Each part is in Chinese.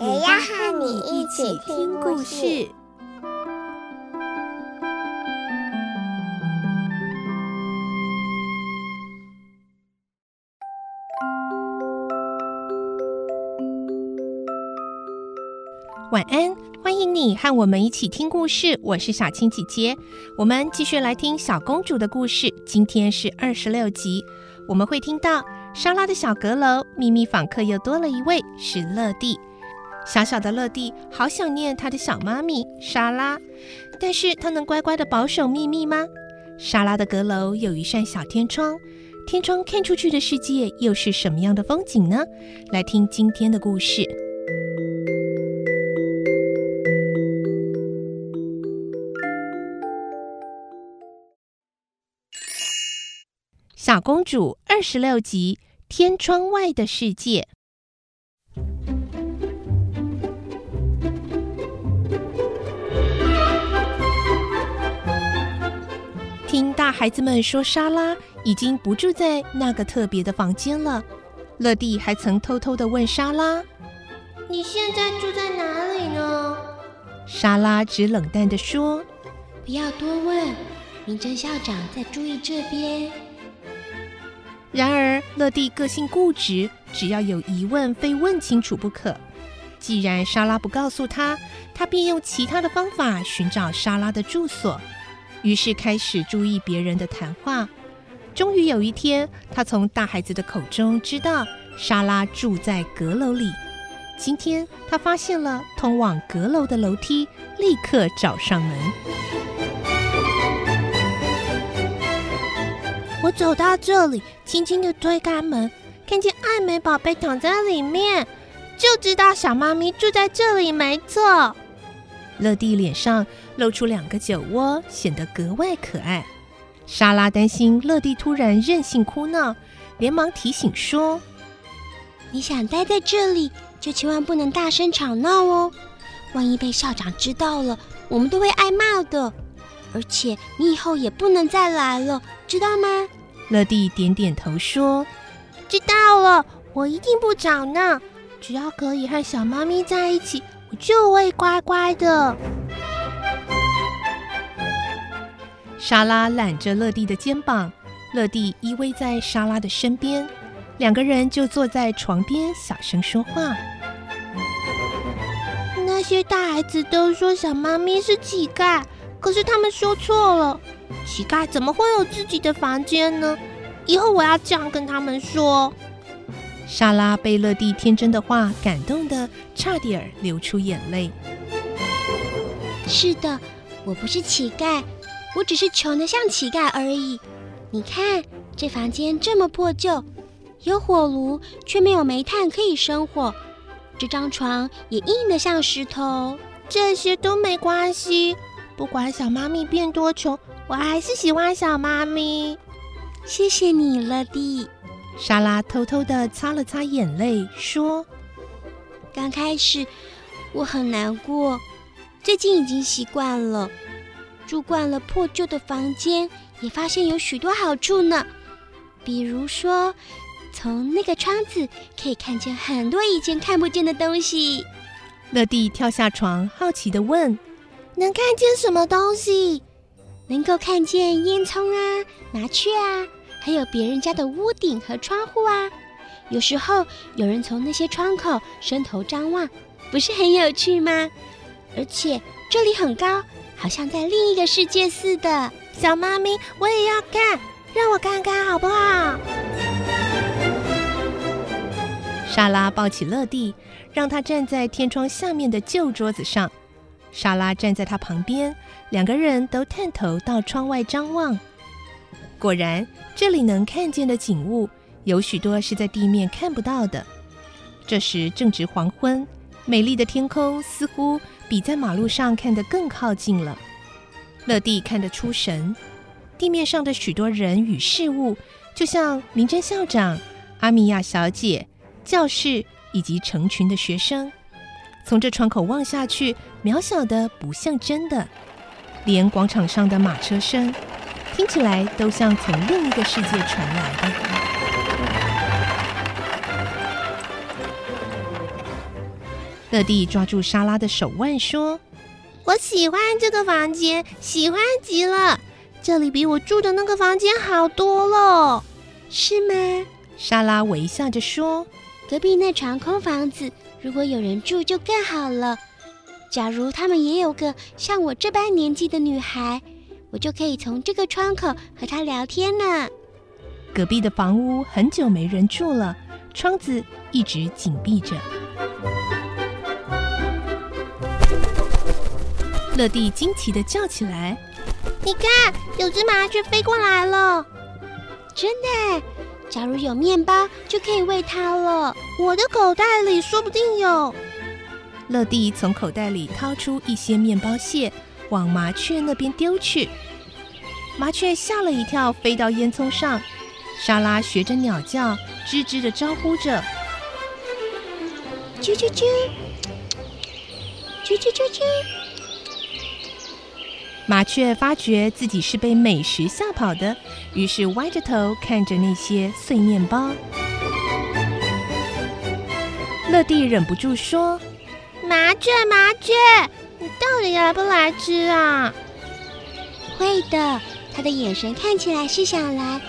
也要和你一起听故事。晚安，欢迎你和我们一起听故事。我是小青姐姐，我们继续来听小公主的故事。今天是二十六集，我们会听到莎拉的小阁楼秘密访客又多了一位，是乐蒂。小小的乐蒂好想念她的小妈咪莎拉，但是她能乖乖的保守秘密吗？莎拉的阁楼有一扇小天窗，天窗看出去的世界又是什么样的风景呢？来听今天的故事。小公主二十六集：天窗外的世界。听大孩子们说，莎拉已经不住在那个特别的房间了。乐蒂还曾偷偷的问莎拉：“你现在住在哪里呢？”莎拉只冷淡的说：“不要多问，明真校长在注意这边。”然而，乐蒂个性固执，只要有疑问，非问清楚不可。既然莎拉不告诉他，他便用其他的方法寻找莎拉的住所。于是开始注意别人的谈话。终于有一天，他从大孩子的口中知道莎拉住在阁楼里。今天他发现了通往阁楼的楼梯，立刻找上门。我走到这里，轻轻的推开门，看见爱美宝贝躺在里面，就知道小猫咪住在这里没错。乐蒂脸上露出两个酒窝，显得格外可爱。莎拉担心乐蒂突然任性哭闹，连忙提醒说：“你想待在这里，就千万不能大声吵闹哦。万一被校长知道了，我们都会挨骂的。而且你以后也不能再来了，知道吗？”乐蒂点点头说：“知道了，我一定不吵闹，只要可以和小猫咪在一起。”我就会乖乖的。莎拉揽着乐蒂的肩膀，乐蒂依偎在莎拉的身边，两个人就坐在床边小声说话。那些大孩子都说小妈咪是乞丐，可是他们说错了，乞丐怎么会有自己的房间呢？以后我要这样跟他们说。莎拉被乐蒂天真的话感动的差点流出眼泪。是的，我不是乞丐，我只是穷得像乞丐而已。你看，这房间这么破旧，有火炉却没有煤炭可以生火，这张床也硬得像石头。这些都没关系，不管小妈咪变多穷，我还是喜欢小妈咪。谢谢你，乐蒂。莎拉偷偷地擦了擦眼泪，说：“刚开始我很难过，最近已经习惯了。住惯了破旧的房间，也发现有许多好处呢。比如说，从那个窗子可以看见很多以前看不见的东西。”乐蒂跳下床，好奇地问：“能看见什么东西？能够看见烟囱啊，麻雀啊。”还有别人家的屋顶和窗户啊，有时候有人从那些窗口伸头张望，不是很有趣吗？而且这里很高，好像在另一个世界似的。小妈咪，我也要看，让我看看好不好？莎拉抱起乐蒂，让他站在天窗下面的旧桌子上。莎拉站在他旁边，两个人都探头到窗外张望。果然，这里能看见的景物有许多是在地面看不到的。这时正值黄昏，美丽的天空似乎比在马路上看得更靠近了。乐蒂看得出神，地面上的许多人与事物，就像明真校长、阿米亚小姐、教室以及成群的学生，从这窗口望下去，渺小的不像真的。连广场上的马车声，听起来都像从另一个世界传来的。乐蒂抓住莎拉的手腕说。我喜欢这个房间，喜欢极了。这里比我住的那个房间好多了，是吗？莎拉微笑着说：“隔壁那床空房子，如果有人住就更好了。假如他们也有个像我这般年纪的女孩，我就可以从这个窗口和他聊天呢。”隔壁的房屋很久没人住了，窗子一直紧闭着。乐蒂惊奇的叫起来：“你看，有只麻雀飞过来了！真的，假如有面包，就可以喂它了。我的口袋里说不定有。”乐蒂从口袋里掏出一些面包屑，往麻雀那边丢去。麻雀吓了一跳，飞到烟囱上。莎拉学着鸟叫，吱吱地招呼着：“啾啾啾，啾啾啾啾。”麻雀发觉自己是被美食吓跑的，于是歪着头看着那些碎面包。乐蒂忍不住说：“麻雀，麻雀，你到底来不来吃啊？”会的，他的眼神看起来是想来，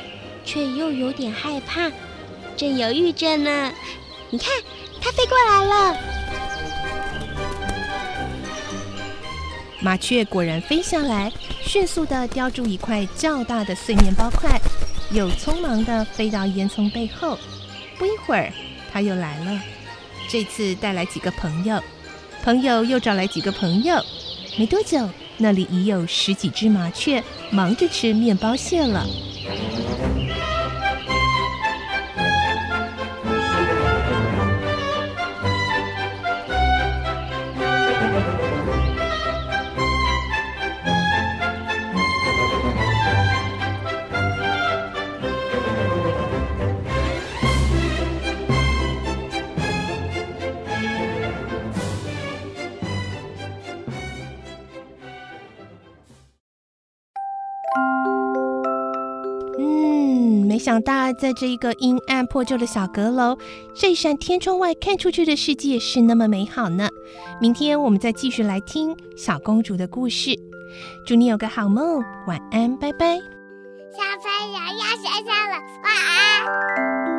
却又有点害怕，正犹豫着呢。你看，它飞过来了。麻雀果然飞下来，迅速的叼住一块较大的碎面包块，又匆忙的飞到烟囱背后。不一会儿，它又来了，这次带来几个朋友，朋友又找来几个朋友。没多久，那里已有十几只麻雀忙着吃面包屑了。想到，在这一个阴暗破旧的小阁楼，这扇天窗外看出去的世界是那么美好呢。明天我们再继续来听小公主的故事。祝你有个好梦，晚安，拜拜。小朋友要睡觉了，晚安。